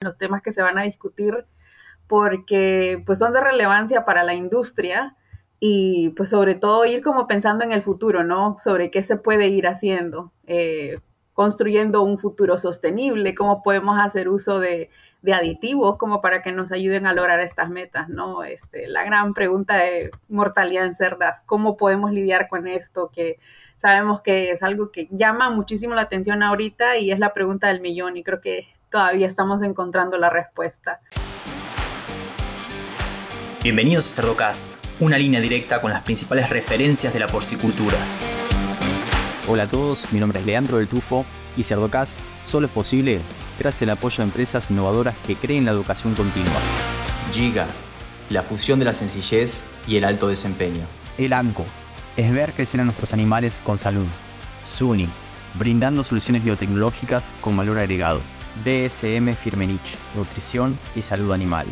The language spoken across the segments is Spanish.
los temas que se van a discutir porque pues son de relevancia para la industria y pues sobre todo ir como pensando en el futuro, ¿no? Sobre qué se puede ir haciendo, eh, construyendo un futuro sostenible, cómo podemos hacer uso de, aditivos como para que nos ayuden a lograr estas metas, ¿no? Este, la gran pregunta de mortalidad en cerdas, ¿cómo podemos lidiar con esto? Que sabemos que es algo que llama muchísimo la atención ahorita y es la pregunta del millón y creo que todavía estamos encontrando la respuesta. Bienvenidos a Cerdocast, una línea directa con las principales referencias de la porcicultura. Hola a todos, mi nombre es Leandro del Tufo y Cerdocast solo es posible gracias al apoyo de empresas innovadoras que creen la educación continua. Giga, la fusión de la sencillez y el alto desempeño. El ANCO, es ver crecer a nuestros animales con salud. SUNY, brindando soluciones biotecnológicas con valor agregado. DSM Firmenich, nutrición y salud animal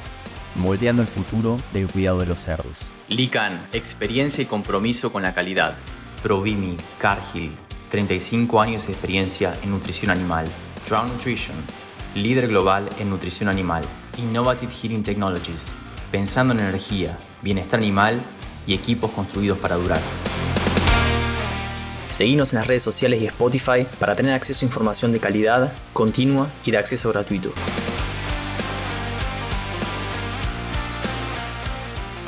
moldeando el futuro del cuidado de los cerdos. Lican, experiencia y compromiso con la calidad. Provimi, Cargill, 35 años de experiencia en nutrición animal. Drown Nutrition, líder global en nutrición animal. Innovative Heating Technologies, pensando en energía, bienestar animal y equipos construidos para durar. Seguimos en las redes sociales y Spotify para tener acceso a información de calidad, continua y de acceso gratuito.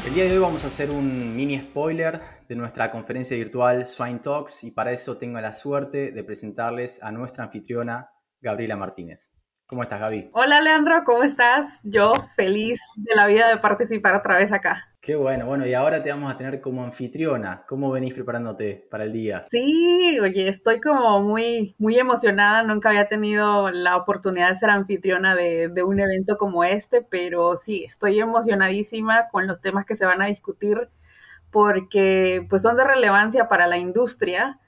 El día de hoy vamos a hacer un mini spoiler de nuestra conferencia virtual Swine Talks y para eso tengo la suerte de presentarles a nuestra anfitriona Gabriela Martínez. ¿Cómo estás, Gaby? Hola, Leandro, ¿cómo estás? Yo feliz de la vida de participar otra vez acá. Qué bueno, bueno, y ahora te vamos a tener como anfitriona. ¿Cómo venís preparándote para el día? Sí, oye, estoy como muy, muy emocionada. Nunca había tenido la oportunidad de ser anfitriona de, de un evento como este, pero sí, estoy emocionadísima con los temas que se van a discutir porque pues son de relevancia para la industria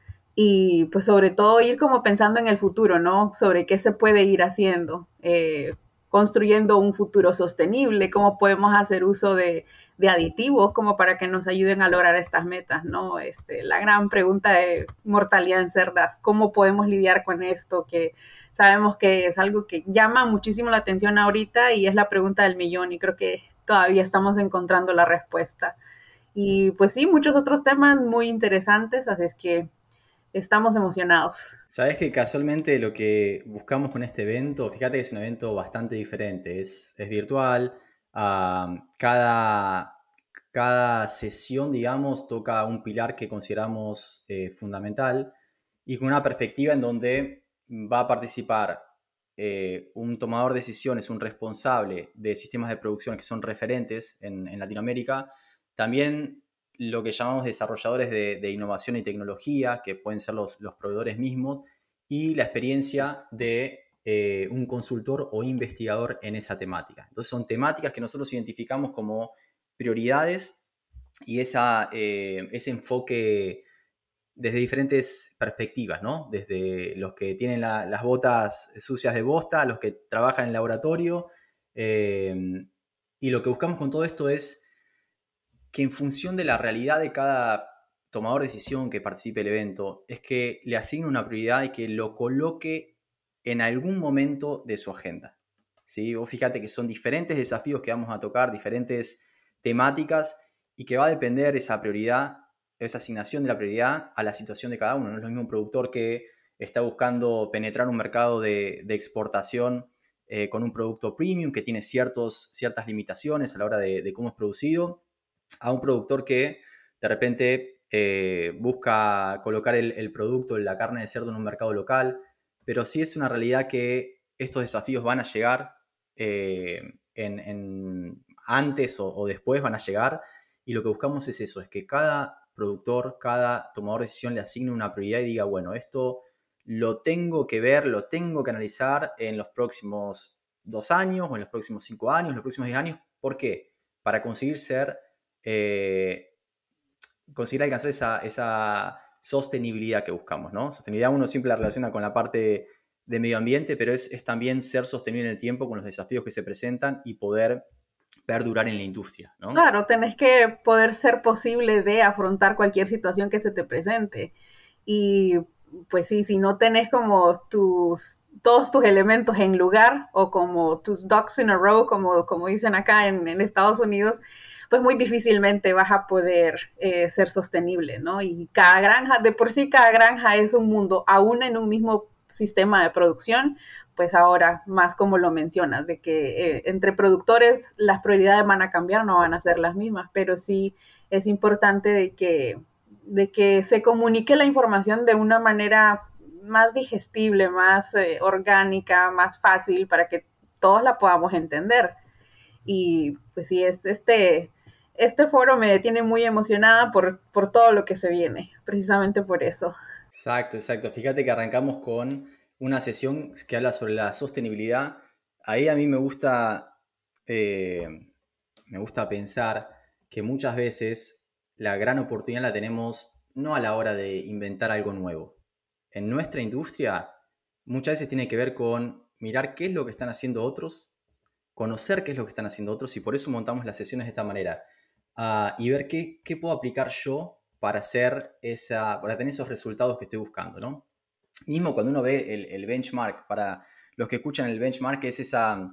y pues sobre todo ir como pensando en el futuro, ¿no? Sobre qué se puede ir haciendo, eh, construyendo un futuro sostenible, cómo podemos hacer uso de, de, aditivos como para que nos ayuden a lograr estas metas, ¿no? Este, la gran pregunta de mortalidad en cerdas, ¿cómo podemos lidiar con esto? Que sabemos que es algo que llama muchísimo la atención ahorita y es la pregunta del millón y creo que todavía estamos encontrando la respuesta. Y pues sí, muchos otros temas muy interesantes, así es que estamos emocionados. Sabes que casualmente lo que buscamos con este evento, fíjate que es un evento bastante diferente, es, es virtual, cada, cada sesión, digamos, toca un pilar que consideramos eh, fundamental y con una perspectiva en donde va a participar eh, un tomador de decisiones, un responsable de sistemas de producción que son referentes en, en Latinoamérica, también lo que llamamos desarrolladores de, innovación y tecnología, que pueden ser los, proveedores mismos, y la experiencia de eh, un consultor o investigador en esa temática. Entonces son temáticas que nosotros identificamos como prioridades y esa, eh, ese enfoque desde diferentes perspectivas, ¿no? Desde los que tienen las botas sucias de bosta, los que trabajan en el laboratorio. Eh, y lo que buscamos con todo esto es que en función de la realidad de cada tomador de decisión que participe del evento, es que le asigne una prioridad y que lo coloque en algún momento de su agenda. ¿sí? Vos fíjate que son diferentes desafíos que vamos a tocar, diferentes temáticas y que va a depender esa prioridad, esa asignación de la prioridad a la situación de cada uno. No es lo mismo un productor que está buscando penetrar un mercado de, exportación eh, con un producto premium que tiene ciertas limitaciones a la hora de cómo es producido a un productor que de repente eh, busca colocar el, producto, la carne de cerdo en un mercado local, pero sí es una realidad que estos desafíos van a llegar eh, en, antes o, después, van a llegar, y lo que buscamos es eso, es que cada productor, cada tomador de decisión le asigne una prioridad y diga, bueno, esto lo tengo que ver, lo tengo que analizar en los próximos dos años o en los próximos cinco años, en los próximos diez años. ¿Por qué? Para conseguir ser eh, conseguir alcanzar esa, sostenibilidad que buscamos, ¿no? Sostenibilidad uno siempre la relaciona con la parte de medio ambiente, pero es, también ser sostenible en el tiempo con los desafíos que se presentan y poder perdurar en la industria. Claro, tenés que poder ser posible de afrontar cualquier situación que se te presente. Y pues sí, si no tenés como tus, todos tus elementos en lugar o como tus ducks in a row, como, como dicen acá en, Estados Unidos, pues muy difícilmente vas a poder eh, ser sostenible, ¿no? Y cada granja, de por sí cada granja es un mundo, aún en un mismo sistema de producción, pues ahora más como lo mencionas, de que eh, entre productores las prioridades van a cambiar, no van a ser las mismas, pero sí es importante de que, de que se comunique la información de una manera más digestible, más eh, orgánica, más fácil para que todos la podamos entender. Y pues sí, este, este foro me tiene muy emocionada por, por todo lo que se viene, precisamente por eso. Exacto, exacto. Fíjate que arrancamos con una sesión que habla sobre la sostenibilidad. Ahí a mí me gusta, eh, me gusta pensar que muchas veces la gran oportunidad la tenemos no a la hora de inventar algo nuevo, en nuestra industria muchas veces tiene que ver con mirar qué es lo que están haciendo otros, conocer qué es lo que están haciendo otros y por eso montamos las sesiones de esta manera ah, y ver qué, puedo aplicar yo para, hacer esa, para tener esos resultados que estoy buscando. ¿no? Mismo cuando uno ve el, benchmark, para los que escuchan el benchmark es, esa,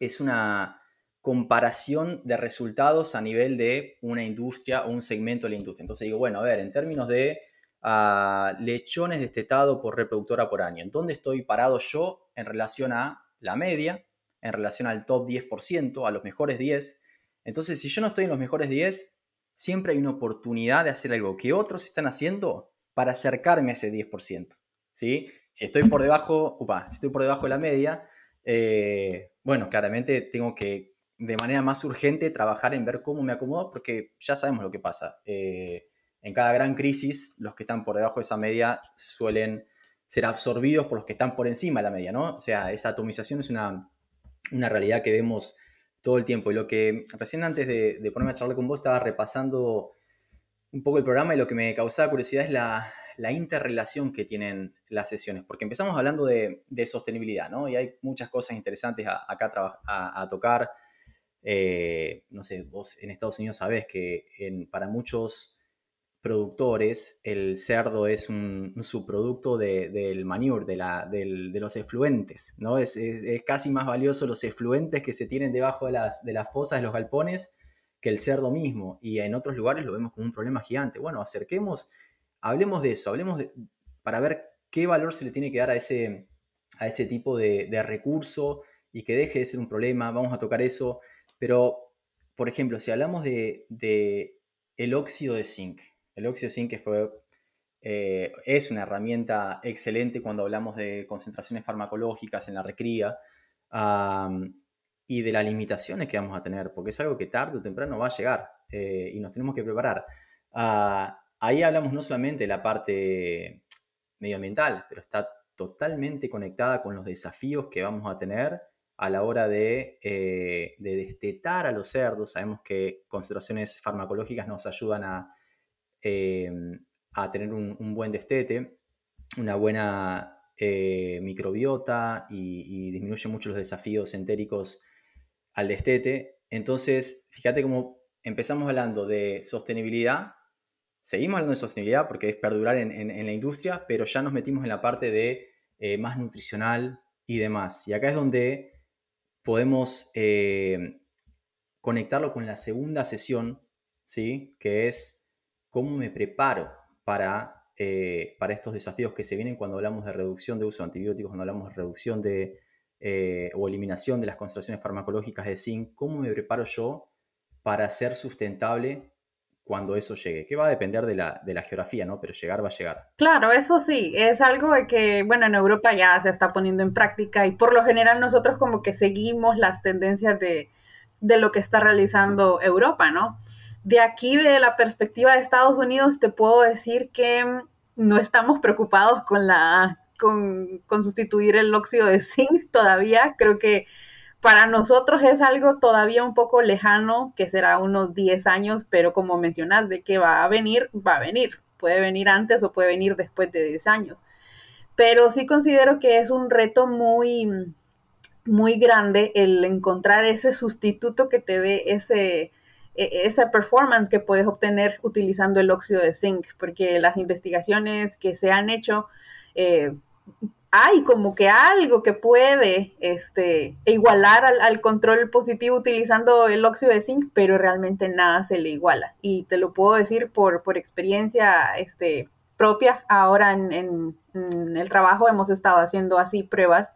es una comparación de resultados a nivel de una industria o un segmento de la industria. Entonces digo, bueno, a ver, en términos de a lechones destetados por reproductora por año. ¿En dónde estoy parado yo en relación a la media, en relación al top 10%, a los mejores 10? Entonces, si yo no estoy en los mejores 10, siempre hay una oportunidad de hacer algo que otros están haciendo para acercarme a ese 10%. ¿sí? Si estoy por debajo, upa, si estoy por debajo de la media, eh, bueno, claramente tengo que de manera más urgente trabajar en ver cómo me acomodo porque ya sabemos lo que pasa. Eh, en cada gran crisis, los que están por debajo de esa media suelen ser absorbidos por los que están por encima de la media, ¿no? O sea, esa atomización es una, realidad que vemos todo el tiempo. Y lo que recién antes de, ponerme a charlar con vos estaba repasando un poco el programa y lo que me causaba curiosidad es la, interrelación que tienen las sesiones, porque empezamos hablando de, sostenibilidad, ¿no? Y hay muchas cosas interesantes acá a, tocar. Eh, no sé, vos en Estados Unidos sabés que para muchos productores, el cerdo es un, subproducto del manure, de, la, de, los efluentes, ¿no? Es, casi más valioso los efluentes que se tienen debajo de las, de las fosas de los galpones que el cerdo mismo. Y en otros lugares lo vemos como un problema gigante. Bueno, acerquemos, hablemos de eso, hablemos para ver qué valor se le tiene que dar a ese, a ese tipo de, recurso y que deje de ser un problema. Vamos a tocar eso. Pero, por ejemplo, si hablamos de, de el óxido de zinc, el óxido que fue, eh, es una herramienta excelente cuando hablamos de concentraciones farmacológicas en la recría y de las limitaciones que vamos a tener, porque es algo que tarde o temprano va a llegar eh, y nos tenemos que preparar. Ah, ahí hablamos no solamente de la parte medioambiental, pero está totalmente conectada con los desafíos que vamos a tener a la hora de, eh, de, destetar a los cerdos. Sabemos que concentraciones farmacológicas nos ayudan a Em, a tener un, buen destete, una buena eh, microbiota y, disminuye mucho los desafíos entéricos al destete. Entonces, fíjate cómo empezamos hablando de sostenibilidad, seguimos hablando de sostenibilidad porque es perdurar en, la industria, pero ya nos metimos en la parte de eh, más nutricional y demás. Y acá es donde podemos eh, conectarlo con la segunda sesión, ¿sí? que es cómo me preparo para, eh, para estos desafíos que se vienen cuando hablamos de reducción de uso de antibióticos, cuando hablamos de reducción de, eh, o eliminación de las concentraciones farmacológicas de zinc, cómo me preparo yo para ser sustentable cuando eso llegue, que va a depender de la, de la, geografía, ¿no? Pero llegar va a llegar. Claro, eso sí, es algo de que, bueno, en Europa ya se está poniendo en práctica y por lo general nosotros como que seguimos las tendencias de, de lo que está realizando Europa, ¿no? De aquí, de la perspectiva de Estados Unidos, te puedo decir que no estamos preocupados con la con, sustituir el óxido de zinc todavía. Creo que para nosotros es algo todavía un poco lejano, que será unos 10 años, pero como mencionas, de que va a venir, va a venir. Puede venir antes o puede venir después de 10 años. Pero sí considero que es un reto muy, muy grande el encontrar ese sustituto que te dé ese, esa performance que puedes obtener utilizando el óxido de zinc, porque las investigaciones que se han hecho, eh, hay como que algo que puede este, igualar al, control positivo utilizando el óxido de zinc, pero realmente nada se le iguala. Y te lo puedo decir por, por experiencia este, propia. Ahora en, el trabajo hemos estado haciendo así pruebas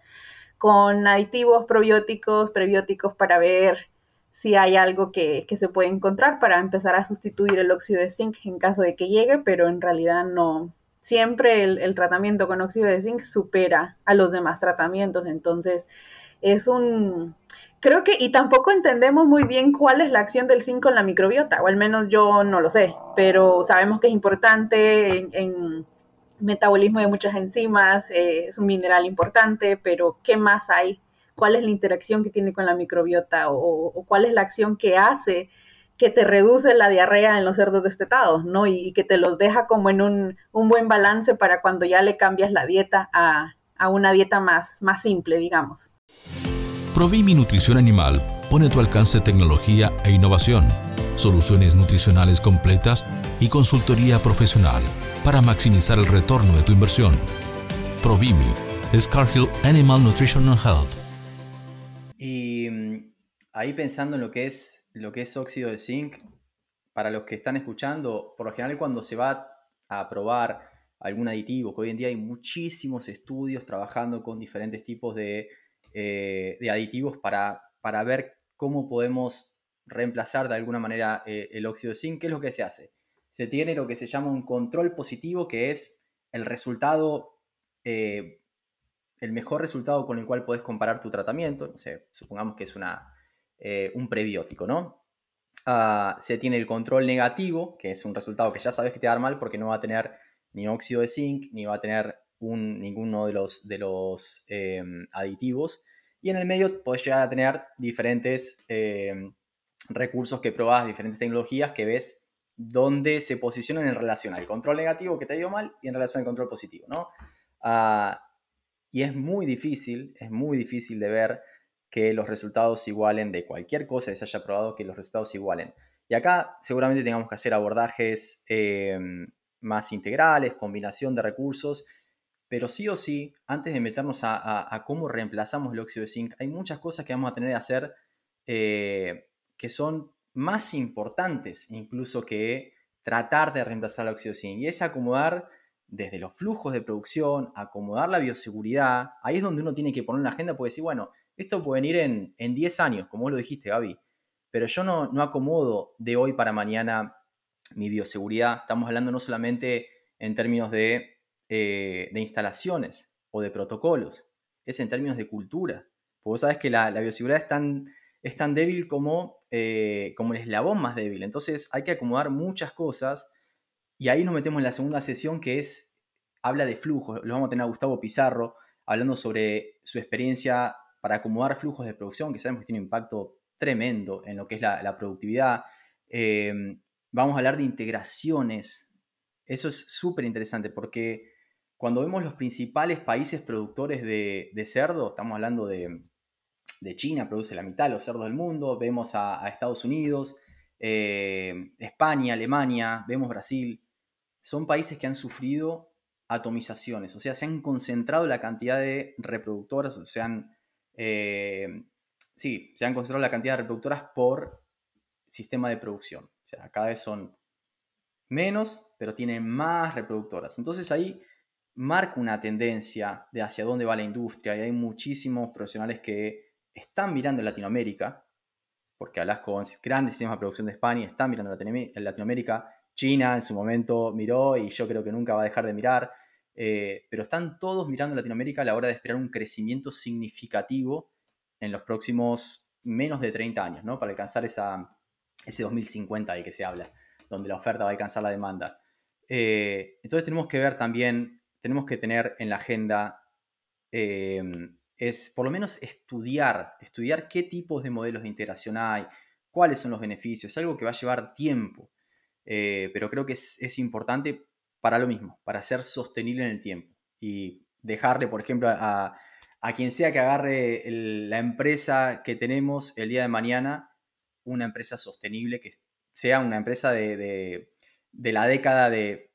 con aditivos probióticos, prebióticos para ver si hay algo que, que, se puede encontrar para empezar a sustituir el óxido de zinc en caso de que llegue, pero en realidad no, siempre el, tratamiento con óxido de zinc supera a los demás tratamientos. Entonces, es un... Creo que, y tampoco entendemos muy bien cuál es la acción del zinc en la microbiota, o al menos yo no lo sé, pero sabemos que es importante en, metabolismo de muchas enzimas, eh, es un mineral importante, pero ¿qué más hay? ¿Cuál es la interacción que tiene con la microbiota o cuál es la acción que hace que te reduce la diarrea en los cerdos destetados, ¿no? Y, que te los deja como en un, buen balance para cuando ya le cambias la dieta a, una dieta más, más simple, digamos. Provimi Nutrición Animal pone a tu alcance tecnología e innovación, soluciones nutricionales completas y consultoría profesional para maximizar el retorno de tu inversión. Provimi es Cargill Animal Nutrition and Health. Ahí pensando en lo que es lo que es óxido de zinc, para los que están escuchando, por lo general cuando se va a probar algún aditivo, que hoy en día hay muchísimos estudios trabajando con diferentes tipos de, eh, aditivos para, para, ver cómo podemos reemplazar de alguna manera eh, el óxido de zinc, ¿qué es lo que se hace? Se tiene lo que se llama un control positivo, que es el resultado, eh, el mejor resultado con el cual puedes comparar tu tratamiento. supongamos que es una, eh, un prebiótico, ¿no? Ah, se tiene el control negativo, que es un resultado que ya sabes que te va a dar mal porque no va a tener ni óxido de zinc, ni va a tener ninguno de los, de los em, aditivos. Y en el medio puedes llegar a tener diferentes em, recursos que probas, diferentes tecnologías que ves dónde se posicionan en relación al control negativo que te ha ido mal y en relación al control positivo, ¿no? Ah, y es muy difícil, es muy difícil de ver que los resultados igualen de cualquier cosa que se haya probado, que los resultados igualen. Y acá seguramente tengamos que hacer abordajes em, más integrales, combinación de recursos, pero sí o sí, antes de meternos a, cómo reemplazamos el óxido de zinc, hay muchas cosas que vamos a tener que hacer eh, que son más importantes incluso que tratar de reemplazar el óxido de zinc. Y es acomodar desde los flujos de producción, acomodar la bioseguridad. Ahí es donde uno tiene que poner una agenda, porque decir, bueno, esto puede venir en, en 10 años, como vos lo dijiste, Gaby. Pero yo no, no acomodo de hoy para mañana mi bioseguridad. Estamos hablando no solamente en términos de, eh, de instalaciones o de protocolos, es en términos de cultura. Porque vos sabés que la, bioseguridad es tan, es tan débil como, eh, como el eslabón más débil. Entonces hay que acomodar muchas cosas y ahí nos metemos en la segunda sesión que es, habla de flujos. Lo vamos a tener a Gustavo Pizarro hablando sobre su experiencia para acomodar flujos de producción, que sabemos que tiene un impacto tremendo en lo que es la, productividad. Em, vamos a hablar de integraciones. Eso es súper interesante porque cuando vemos los principales países productores de, cerdo, estamos hablando de, China, produce la mitad de los cerdos del mundo, vemos a, Estados Unidos, eh, España, Alemania, vemos Brasil, son países que han sufrido atomizaciones, o sea, se han concentrado la cantidad de reproductoras, o sea, han eh, sí, se han concentrado la cantidad de reproductoras por sistema de producción. O sea, cada vez son menos, pero tienen más reproductoras. Entonces ahí marca una tendencia de hacia dónde va la industria y hay muchísimos profesionales que están mirando Latinoamérica, porque hablas con grandes sistemas de producción de España, están mirando Latinoamérica. China en su momento miró y yo creo que nunca va a dejar de mirar. Eh, pero están todos mirando Latinoamérica a la hora de esperar un crecimiento significativo en los próximos menos de 30 años, ¿no? Para alcanzar esa, ese 2050 del que se habla, donde la oferta va a alcanzar la demanda. Eh, entonces tenemos que ver también, tenemos que tener en la agenda, eh, es por lo menos estudiar, estudiar qué tipos de modelos de integración hay, cuáles son los beneficios, es algo que va a llevar tiempo, pero creo que es importante para lo mismo, para ser sostenible en el tiempo y dejarle, por ejemplo, a, quien sea que agarre la empresa que tenemos el día de mañana, una empresa sostenible, que sea una empresa de, la década de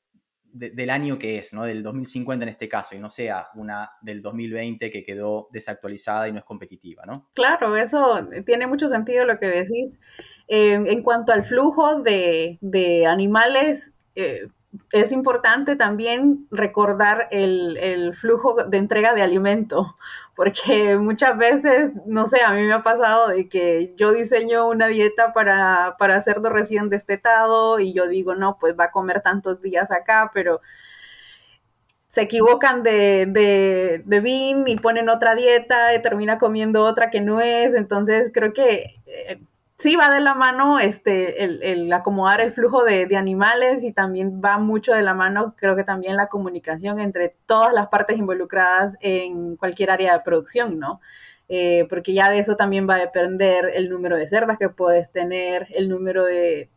del año que es, ¿no? Del 2050 en este caso, y no sea una del 2020 que quedó desactualizada y no es competitiva, ¿no? Claro, eso tiene mucho sentido lo que decís. Eh, en cuanto al flujo de, animales, eh, es importante también recordar el, flujo de entrega de alimento, porque muchas veces, no sé, a mí me ha pasado de que yo diseño una dieta para, para cerdo recién destetado y yo digo, no, pues va a comer tantos días acá, pero se equivocan de, de, de bin y ponen otra dieta y termina comiendo otra que no es, entonces creo que... Eh, sí va de la mano este, el, acomodar el flujo de, animales y también va mucho de la mano, creo que también la comunicación entre todas las partes involucradas en cualquier área de producción, ¿no? Eh, porque ya de eso también va a depender el número de cerdas que puedes tener, el número de,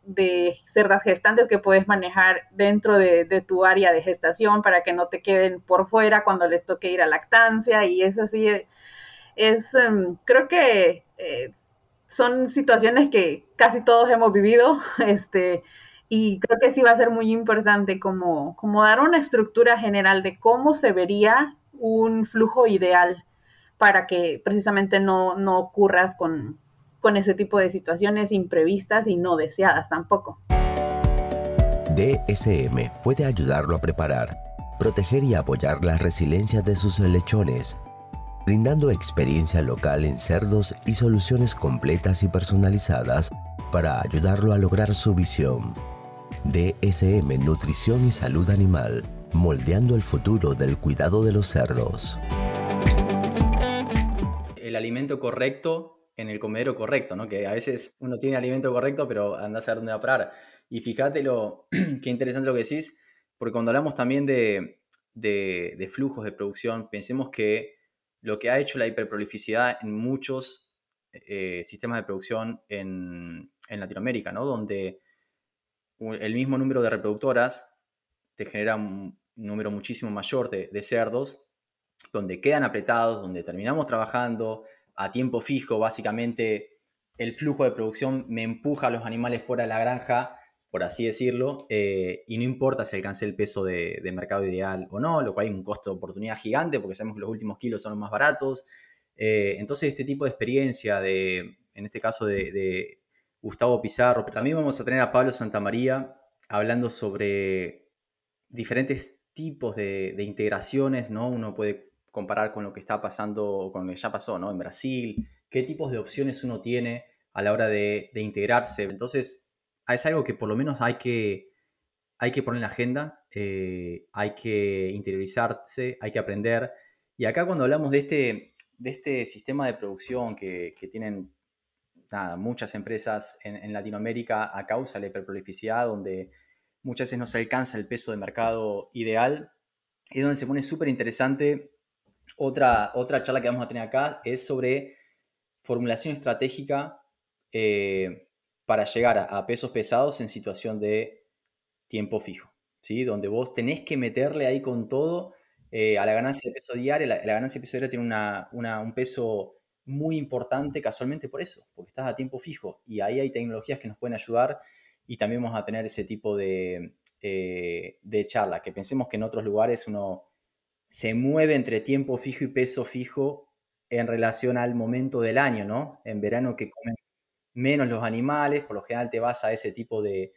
cerdas gestantes que puedes manejar dentro de, tu área de gestación para que no te queden por fuera cuando les toque ir a lactancia y es así, es, em, creo que... Eh, son situaciones que casi todos hemos vivido, este, y creo que sí va a ser muy importante como, como dar una estructura general de cómo se vería un flujo ideal para que precisamente no, no ocurras con, con ese tipo de situaciones imprevistas y no deseadas tampoco. DSM puede ayudarlo a preparar, proteger y apoyar la resiliencia de sus lechones brindando experiencia local en cerdos y soluciones completas y personalizadas para ayudarlo a lograr su visión. DSM Nutrición y Salud Animal, moldeando el futuro del cuidado de los cerdos. El alimento correcto en el comedero correcto, ¿no? Que a veces uno tiene alimento correcto, pero anda a saber dónde va a parar. Y fíjate lo, qué interesante lo que decís, porque cuando hablamos también de, de flujos de producción, pensemos que lo que ha hecho la hiperprolificidad en muchos eh, sistemas de producción en, Latinoamérica, ¿no? Donde el mismo número de reproductoras te genera un número muchísimo mayor de cerdos, donde quedan apretados, donde terminamos trabajando a tiempo fijo, básicamente el flujo de producción me empuja a los animales fuera de la granja por así decirlo, eh, y no importa si alcance el peso de, mercado ideal o no, lo cual hay un costo de oportunidad gigante porque sabemos que los últimos kilos son los más baratos. Eh, entonces, este tipo de experiencia, de, en este caso de, Gustavo Pizarro, pero también vamos a tener a Pablo Santamaría hablando sobre diferentes tipos de, integraciones, ¿no? Uno puede comparar con lo que está pasando, con lo que ya pasó, ¿no? En Brasil, qué tipos de opciones uno tiene a la hora de, de integrarse. Entonces, es algo que por lo menos hay que, hay que poner en la agenda, eh, hay que interiorizarse, hay que aprender. Y acá cuando hablamos de este, de este sistema de producción que, tienen muchas empresas en, Latinoamérica a causa de la hiperprolificidad, donde muchas veces no se alcanza el peso de mercado ideal, es donde se pone súper interesante. Otra, otra charla que vamos a tener acá es sobre formulación estratégica eh, para llegar a, pesos pesados en situación de tiempo fijo, ¿sí? Donde vos tenés que meterle ahí con todo eh, a la ganancia de peso diaria. La, ganancia de peso diaria tiene un peso muy importante casualmente por eso, porque estás a tiempo fijo y ahí hay tecnologías que nos pueden ayudar y también vamos a tener ese tipo de, eh, de charla, que pensemos que en otros lugares uno se mueve entre tiempo fijo y peso fijo en relación al momento del año, ¿no? En verano que comen menos los animales, por lo general te vas a ese tipo de,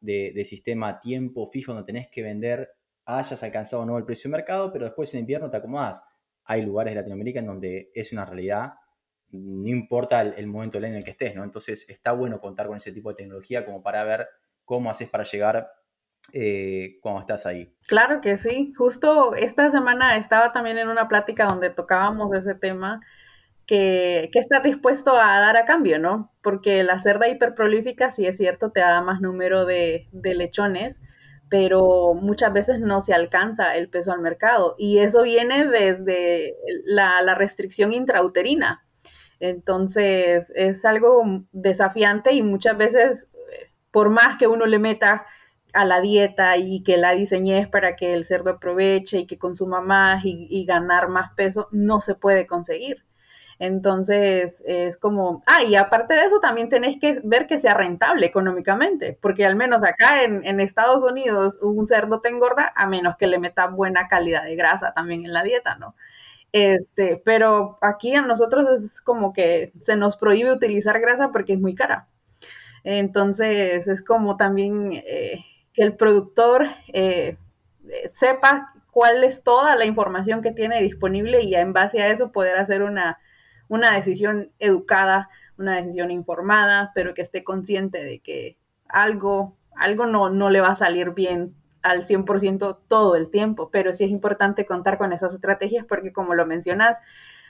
de, sistema tiempo fijo donde tenés que vender, hayas alcanzado o no el precio de mercado, pero después en invierno te acomodas. Hay lugares de Latinoamérica en donde es una realidad, no importa el, momento en el que estés, ¿no? Entonces está bueno contar con ese tipo de tecnología como para ver cómo haces para llegar eh, cuando estás ahí. Claro que sí. Justo esta semana estaba también en una plática donde tocábamos ese tema que, que estás dispuesto a dar a cambio, ¿no? Porque la cerda hiperprolífica, sí es cierto, te da más número de, lechones, pero muchas veces no se alcanza el peso al mercado. Y eso viene desde la, la restricción intrauterina. Entonces, es algo desafiante y muchas veces, por más que uno le meta a la dieta y que la diseñes para que el cerdo aproveche y que consuma más y ganar más peso, no se puede conseguir. Entonces, es como, ah, y aparte de eso, también tenés que ver que sea rentable económicamente, porque al menos acá en, en Estados Unidos un cerdo te engorda a menos que le meta buena calidad de grasa también en la dieta, ¿no? Este, pero aquí a nosotros es como que se nos prohíbe utilizar grasa porque es muy cara. Entonces, es como también eh, que el productor eh, sepa cuál es toda la información que tiene disponible y en base a eso poder hacer una, una decisión educada, una decisión informada, pero que esté consciente de que algo, algo no, no le va a salir bien al 100% todo el tiempo, pero sí es importante contar con esas estrategias porque como lo mencionas,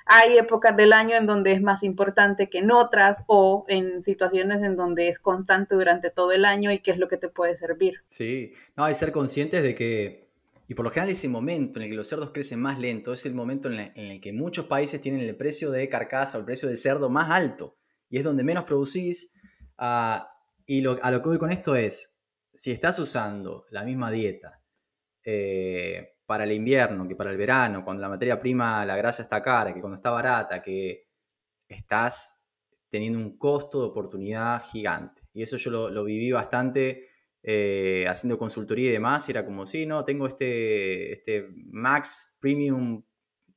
hay épocas del año en donde es más importante que en otras o en situaciones en donde es constante durante todo el año y qué es lo que te puede servir. Sí, no, hay ser conscientes de que, y por lo general ese momento en el que los cerdos crecen más lento es el momento en, el que muchos países tienen el precio de carcasa o el precio del cerdo más alto y es donde menos producís. Uh, y lo, a lo que voy con esto es, si estás usando la misma dieta, eh, para el invierno que para el verano, cuando la materia prima, la grasa está cara, que cuando está barata, que estás teniendo un costo de oportunidad gigante. Y eso yo lo, viví bastante eh, haciendo consultoría y demás. Y era como, sí, no, tengo este, este Max Premium,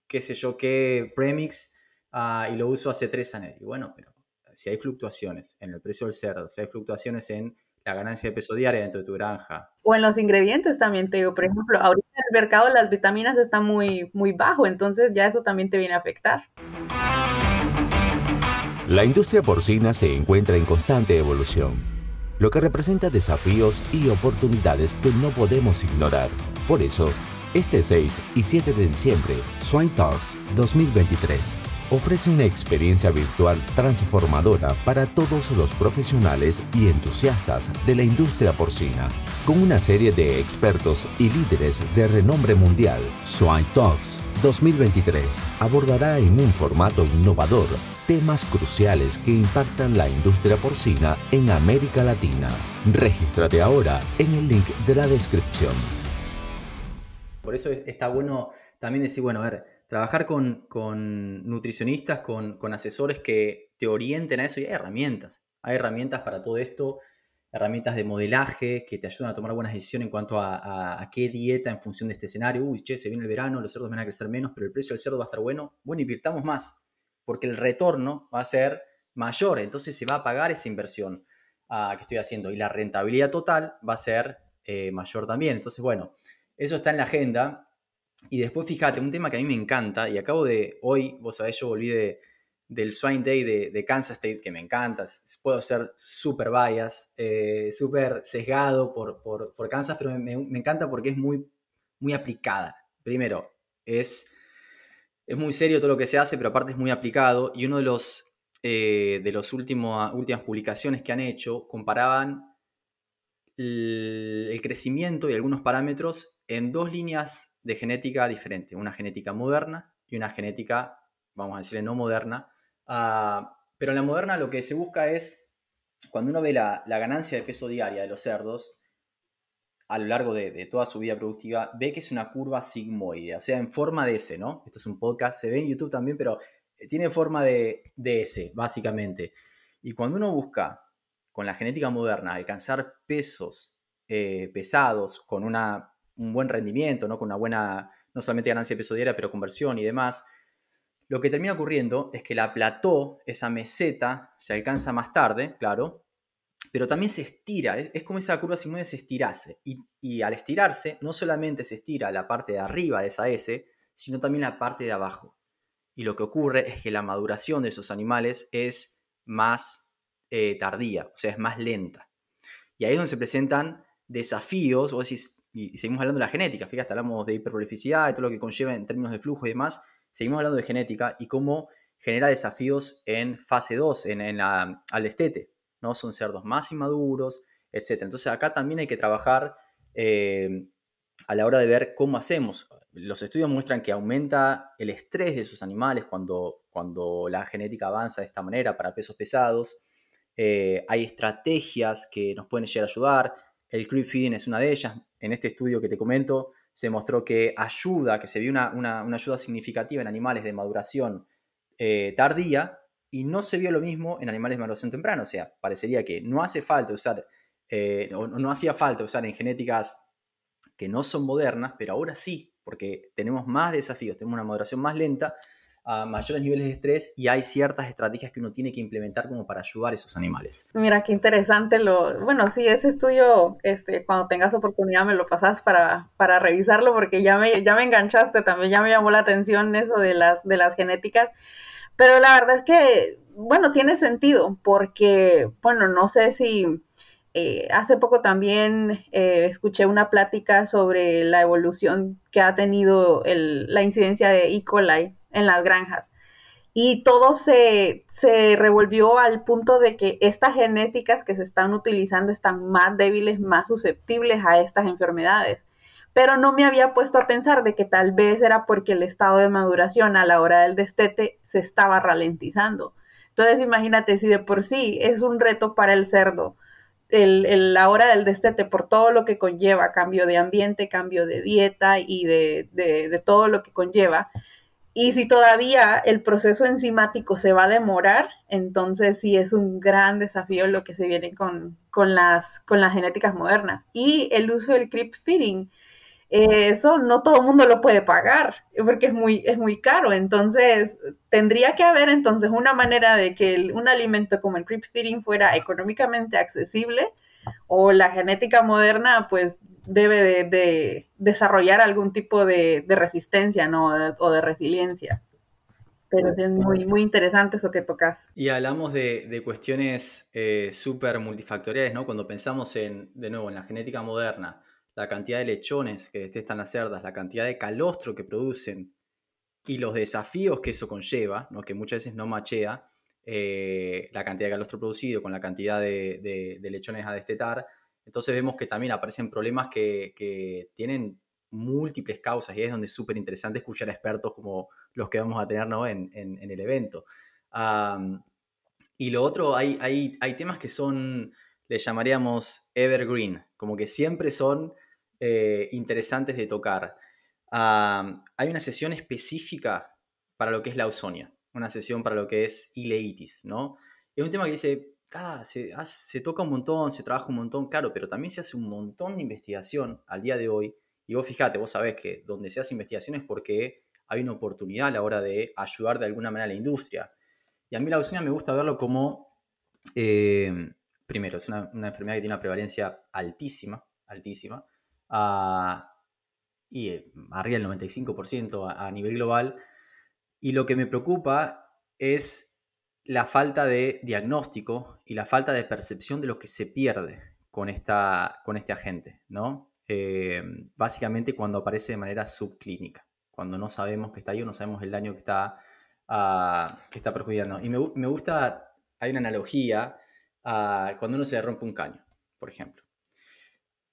qué sé yo, qué Premix, ah, y lo uso hace tres años. Y bueno, pero si hay fluctuaciones en el precio del cerdo, si hay fluctuaciones en la ganancia de peso diaria dentro de tu granja. O en los ingredientes también, te digo, por ejemplo, ahorita en el mercado las vitaminas están muy, muy bajo, entonces ya eso también te viene a afectar. La industria porcina se encuentra en constante evolución, lo que representa desafíos y oportunidades que no podemos ignorar. Por eso, este 6 y 7 de diciembre, Swine Talks 2023 ofrece una experiencia virtual transformadora para todos los profesionales y entusiastas de la industria porcina. Con una serie de expertos y líderes de renombre mundial, Swine Talks 2023 abordará en un formato innovador temas cruciales que impactan la industria porcina en América Latina. Regístrate ahora en el link de la descripción. Por eso está bueno también decir, bueno, a ver, trabajar con, nutricionistas, con, asesores que te orienten a eso y hay herramientas. Hay herramientas para todo esto, herramientas de modelaje que te ayudan a tomar buenas decisiones en cuanto a, qué dieta en función de este escenario. Uy, che, se viene el verano, los cerdos van a crecer menos, pero el precio del cerdo va a estar bueno. Bueno, invirtamos más, porque el retorno va a ser mayor, entonces se va a pagar esa inversión ah, que estoy haciendo y la rentabilidad total va a ser eh, mayor también. Entonces, bueno, eso está en la agenda y después, fíjate, un tema que a mí me encanta, y acabo de, hoy, vos sabés, yo volví de, del Swine Day de, Kansas State, que me encanta, puedo ser súper bias, eh, súper sesgado por, por, Kansas, pero me, encanta porque es muy, muy aplicada. Primero, es, es muy serio todo lo que se hace, pero aparte es muy aplicado, y uno de los, eh, de últimos, últimas publicaciones que han hecho comparaban el crecimiento y algunos parámetros en dos líneas de genética diferente, una genética moderna y una genética, vamos a decirle, no moderna. Ah, pero en la moderna lo que se busca es, cuando uno ve la, ganancia de peso diaria de los cerdos, a lo largo de, toda su vida productiva, ve que es una curva sigmoide, o sea, en forma de S, ¿no? Esto es un podcast, se ve en YouTube también, pero eh, tiene forma de, de S, básicamente. Y cuando uno busca con la genética moderna alcanzar pesos eh, pesados con una un buen rendimiento, ¿no? con una buena, no solamente ganancia de peso diaria, pero conversión y demás, lo que termina ocurriendo es que la plató, esa meseta, se alcanza más tarde, claro, pero también se estira, es, como esa curva sigmoide se estirase. Y, y, al estirarse, no solamente se estira la parte de arriba de esa S, sino también la parte de abajo. Y lo que ocurre es que la maduración de esos animales es más eh, tardía, o sea, es más lenta. Y ahí es donde se presentan desafíos, o decís, y seguimos hablando de la genética, fíjate, hablamos de hiperprolificidad, de todo lo que conlleva en términos de flujo y demás, seguimos hablando de genética y cómo genera desafíos en fase 2, en, la, al destete, ¿no? Son cerdos más inmaduros, etc. Entonces acá también hay que trabajar eh, a la hora de ver cómo hacemos. Los estudios muestran que aumenta el estrés de esos animales cuando, cuando la genética avanza de esta manera para pesos pesados. Eh, hay estrategias que nos pueden llegar a ayudar. El creep feeding es una de ellas en este estudio que te comento, se mostró que ayuda, que se vio una, ayuda significativa en animales de maduración eh, tardía y no se vio lo mismo en animales de maduración temprana. O sea, parecería que no hace falta usar, eh, o no hacía falta usar en genéticas que no son modernas, pero ahora sí, porque tenemos más desafíos, tenemos una maduración más lenta, a mayores niveles de estrés y hay ciertas estrategias que uno tiene que implementar como para ayudar a esos animales. Mira, qué interesante lo... Bueno, sí, ese estudio, este, cuando tengas oportunidad me lo pasas para, para revisarlo porque ya me, ya me enganchaste también, ya me llamó la atención eso de las, de las genéticas. Pero la verdad es que, bueno, tiene sentido porque, bueno, no sé si eh, hace poco también eh, escuché una plática sobre la evolución que ha tenido la incidencia de E. coli en las granjas. Y todo se, se, revolvió al punto de que estas genéticas que se están utilizando están más débiles, más susceptibles a estas enfermedades. Pero no me había puesto a pensar de que tal vez era porque el estado de maduración a la hora del destete se estaba ralentizando. Entonces imagínate si de por sí es un reto para el cerdo el, la hora del destete por todo lo que conlleva, cambio de ambiente, cambio de dieta y de, de, todo lo que conlleva. Y si todavía el proceso enzimático se va a demorar, entonces sí es un gran desafío lo que se viene con, con, las, con las genéticas modernas. Y el uso del creep feeding eh, eso no todo el mundo lo puede pagar porque es muy, es muy caro. Entonces, tendría que haber entonces una manera de que un alimento como el creep feeding fuera económicamente accesible o la genética moderna pues debe de, desarrollar algún tipo de, resistencia ¿no? o de resiliencia. Pero es muy, muy interesante eso que tocas. Y hablamos de, cuestiones eh, súper multifactoriales, ¿no? Cuando pensamos en, de nuevo, en la genética moderna, la cantidad de lechones que detestan las cerdas, la cantidad de calostro que producen y los desafíos que eso conlleva, ¿no? que muchas veces no machea eh, la cantidad de calostro producido con la cantidad de, lechones a destetar, entonces vemos que también aparecen problemas que, tienen múltiples causas y es donde es súper interesante escuchar a expertos como los que vamos a tener en, el evento. y lo otro, hay, hay, hay temas que son, le llamaríamos evergreen, como que siempre son eh, interesantes de tocar. hay una sesión específica para lo que es la ausonia, una sesión para lo que es ileitis, ¿no? Es un tema que dice, ah, ah, se, toca un montón, se trabaja un montón, claro, pero también se hace un montón de investigación al día de hoy. Y vos fijate, vos sabés que donde se hace investigación es porque hay una oportunidad a la hora de ayudar de alguna manera a la industria. Y a mí la ausonia me gusta verlo como, eh, primero, es una, enfermedad que tiene una prevalencia altísima, altísima y eh, arriba del 95% a, nivel global. Y lo que me preocupa es la falta de diagnóstico y la falta de percepción de lo que se pierde con, esta, con este agente, ¿no? Eh, básicamente cuando aparece de manera subclínica, cuando no sabemos que está ahí o no sabemos el daño que está, uh, que está perjudicando. Y me, me, gusta, hay una analogía cuando uno se rompe un caño, por ejemplo.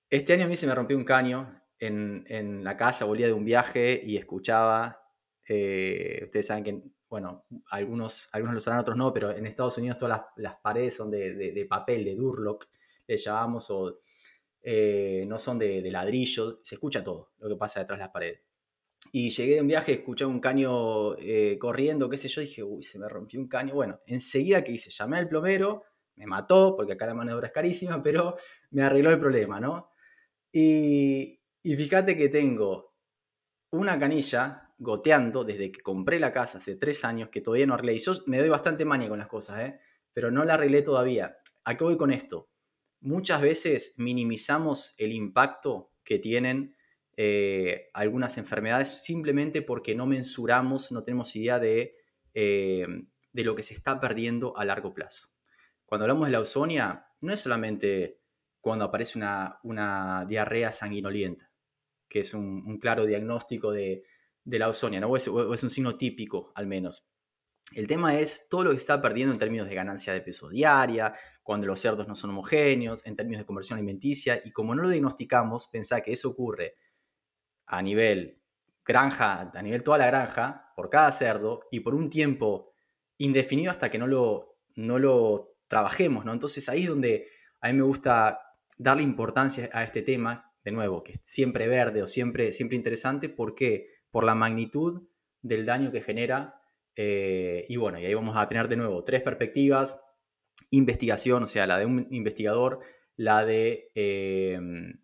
Este año a mí se me rompió un caño en, la casa, volvía de un viaje y escuchaba, eh, ustedes saben que, bueno, algunos, algunos lo sabrán, otros no, pero en Estados Unidos todas las, paredes son de, papel, de Durlock, le llamamos, o eh, no son de, ladrillo, se escucha todo lo que pasa detrás de las paredes. Y llegué de un viaje, escuché un caño eh, corriendo, qué sé yo, dije, uy, se me rompió un caño. Bueno, enseguida que hice, llamé al plomero, me mató, porque acá la mano de obra es carísima, pero me arregló el problema, ¿no? Y, fíjate que tengo una canilla goteando desde que compré la casa hace tres años que todavía no arreglé. Y yo me doy bastante manía con las cosas, ¿eh? pero no la arreglé todavía. ¿A qué voy con esto? Muchas veces minimizamos el impacto que tienen eh, algunas enfermedades simplemente porque no mensuramos, no tenemos idea de, eh, de lo que se está perdiendo a largo plazo. Cuando hablamos de la ausonia, no es solamente cuando aparece una, diarrea sanguinolienta, que es un, claro diagnóstico de, la ausonia, ¿no? o, es, un signo típico al menos. El tema es todo lo que está perdiendo en términos de ganancia de peso diaria, cuando los cerdos no son homogéneos, en términos de conversión alimenticia, y como no lo diagnosticamos, pensá que eso ocurre a nivel granja, a nivel toda la granja, por cada cerdo, y por un tiempo indefinido hasta que no lo, no lo trabajemos, ¿no? Entonces ahí es donde a mí me gusta darle importancia a este tema, de nuevo, que es siempre verde o siempre, siempre interesante, ¿por qué? Por la magnitud del daño que genera Eh, y bueno, y ahí vamos a tener de nuevo tres perspectivas. Investigación, o sea, la de un investigador, la de, em,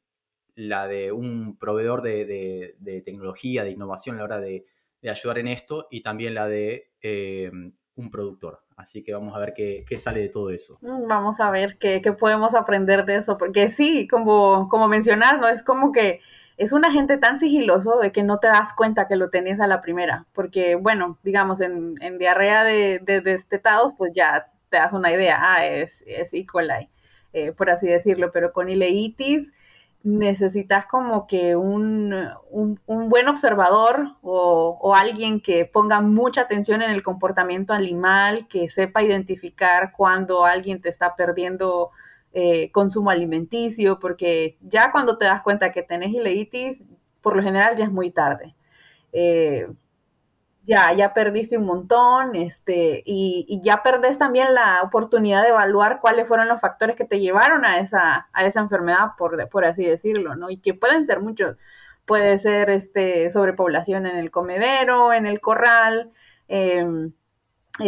la de un proveedor de, tecnología, de innovación a la hora de, ayudar en esto, y también la de em, un productor. Así que vamos a ver qué, sale de todo eso. Mm, vamos a ver qué, podemos aprender de eso, porque sí, como, como mencionas, ¿no? Es como que es un agente tan sigiloso de que no te das cuenta que lo tenés a la primera, porque bueno, digamos, en, diarrea de, de, destetados, pues ya te das una idea, ah, es, es E. coli, eh, por así decirlo, pero con ileitis necesitas como que un, buen observador o, alguien que ponga mucha atención en el comportamiento animal, que sepa identificar cuando alguien te está perdiendo eh, consumo alimenticio, porque ya cuando te das cuenta que tenés ileitis, por lo general ya es muy tarde. Eh, ya, ya perdiste un montón, este, y, ya perdés también la oportunidad de evaluar cuáles fueron los factores que te llevaron a esa, a esa enfermedad, por, por así decirlo, ¿no? Y que pueden ser muchos. Puede ser este, sobrepoblación en el comedero, en el corral, em,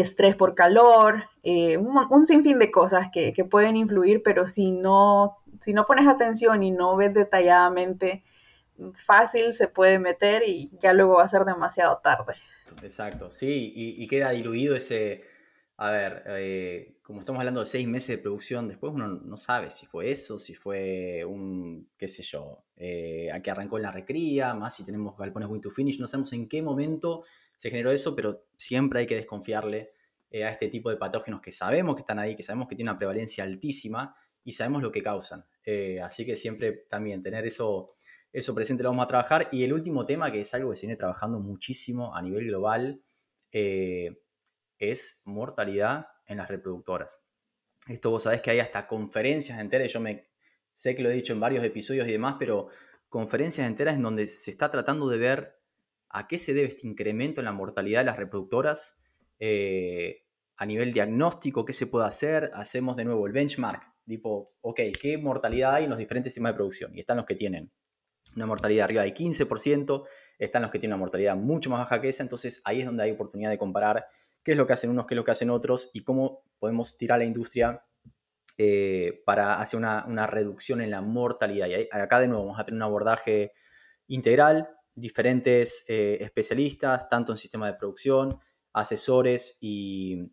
estrés por calor, eh, un, sinfín de cosas que, pueden influir, pero si no, si no pones atención y no ves detalladamente, fácil se puede meter y ya luego va a ser demasiado tarde. Exacto, sí, y, queda diluido ese, a ver, eh, como estamos hablando de seis meses de producción, después uno no sabe si fue eso, si fue un, qué sé yo, eh, a que arrancó en la recría, más si tenemos galpones win to finish, no sabemos en qué momento se generó eso, pero siempre hay que desconfiarle eh, a este tipo de patógenos que sabemos que están ahí, que sabemos que tienen una prevalencia altísima y sabemos lo que causan. Eh, así que siempre también tener eso, eso presente lo vamos a trabajar. Y el último tema, que es algo que se viene trabajando muchísimo a nivel global, eh, es mortalidad en las reproductoras. Esto vos sabés que hay hasta conferencias enteras, yo me sé que lo he dicho en varios episodios y demás, pero conferencias enteras en donde se está tratando de ver a qué se debe este incremento en la mortalidad de las reproductoras eh, a nivel diagnóstico, qué se puede hacer. Hacemos de nuevo el benchmark, tipo, ok, ¿qué mortalidad hay en los diferentes sistemas de producción? Y están los que tienen una mortalidad arriba del 15%, están los que tienen una mortalidad mucho más baja que esa, entonces ahí es donde hay oportunidad de comparar qué es lo que hacen unos, qué es lo que hacen otros y cómo podemos tirar a la industria eh, para hacer una, una, reducción en la mortalidad. Y acá de nuevo vamos a tener un abordaje integral, diferentes eh, especialistas, tanto en sistema de producción, asesores y,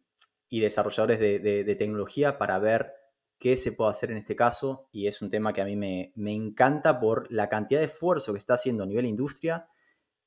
desarrolladores de, tecnología para ver qué se puede hacer en este caso. Y es un tema que a mí me, encanta por la cantidad de esfuerzo que está haciendo a nivel industria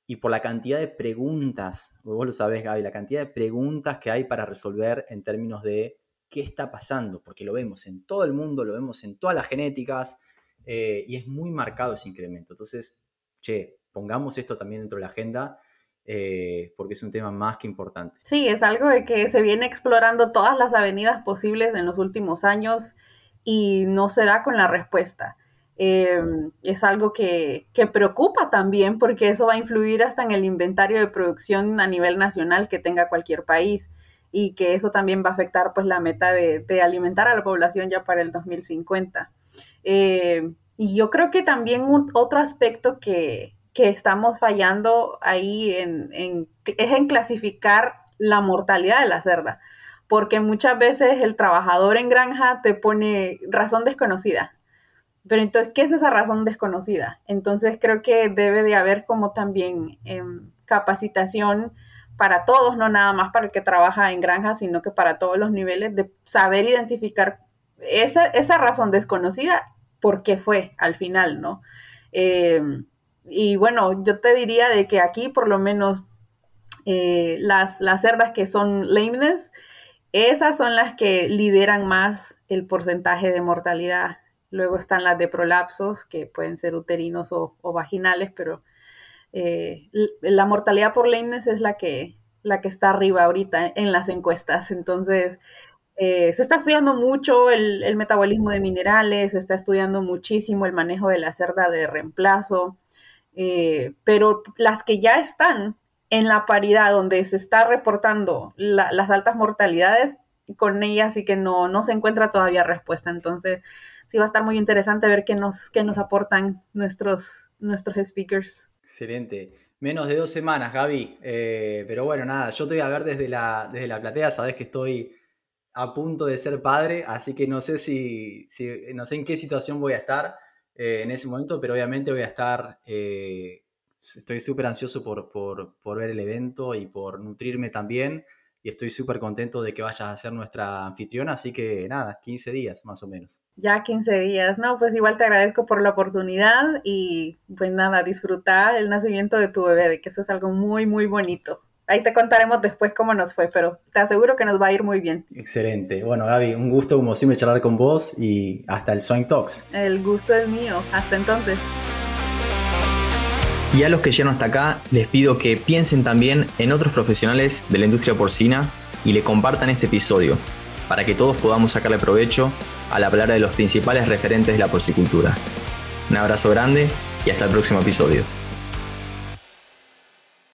y por la cantidad de preguntas, vos lo sabés Gaby, la cantidad de preguntas que hay para resolver en términos de qué está pasando, porque lo vemos en todo el mundo, lo vemos en todas las genéticas eh, y es muy marcado ese incremento. Entonces, che, pongamos esto también dentro de la agenda. Eh, porque es un tema más que importante. Sí, es algo de que se viene explorando todas las avenidas posibles en los últimos años y no se da con la respuesta. Em, es algo que, que, preocupa también porque eso va a influir hasta en el inventario de producción a nivel nacional que tenga cualquier país y que eso también va a afectar pues la meta de, de alimentar a la población ya para el 2050. Em, y yo creo que también un, otro aspecto que, que estamos fallando ahí en, es en clasificar la mortalidad de la cerda, porque muchas veces el trabajador en granja te pone razón desconocida. Pero entonces, ¿qué es esa razón desconocida? Entonces creo que debe de haber como también em, capacitación para todos, no nada más para el que trabaja en granja, sino que para todos los niveles de saber identificar esa, esa razón desconocida, por qué fue al final, ¿no? Em, y bueno, yo te diría de que aquí por lo menos eh, las, las cerdas que son lameness, esas son las que lideran más el porcentaje de mortalidad. Luego están las de prolapsos, que pueden ser uterinos o, vaginales, pero eh, la mortalidad por lameness es la que, la que está arriba ahorita en las encuestas. Entonces, eh, se está estudiando mucho el, el, metabolismo de minerales, se está estudiando muchísimo el manejo de la cerda de reemplazo. Eh, pero las que ya están en la paridad donde se está reportando las altas mortalidades, con ellas sí que no, no se encuentra todavía respuesta. Entonces, sí va a estar muy interesante ver qué nos, qué nos aportan nuestros, nuestros speakers. Excelente. Menos de dos semanas, Gaby. Eh, pero bueno, nada, yo te voy a ver desde la, desde la platea, sabes que estoy a punto de ser padre, así que no sé si, no sé en qué situación voy a estar eh, en ese momento, pero obviamente voy a estar, eh, estoy súper ansioso por, por, por, ver el evento y por nutrirme también y estoy súper contento de que vayas a ser nuestra anfitriona, así que nada, 15 días más o menos. Ya 15 días, no, pues igual te agradezco por la oportunidad y pues nada, disfrutar el nacimiento de tu bebé, de que eso es algo muy, muy bonito. Ahí te contaremos después cómo nos fue, pero te aseguro que nos va a ir muy bien. Excelente. Bueno, Gaby, un gusto como siempre charlar con vos y hasta el Swing Talks. El gusto es mío. Hasta entonces. Y a los que llegan hasta acá, les pido que piensen también en otros profesionales de la industria porcina y le compartan este episodio para que todos podamos sacarle provecho a la palabra de los principales referentes de la porcicultura. Un abrazo grande y hasta el próximo episodio.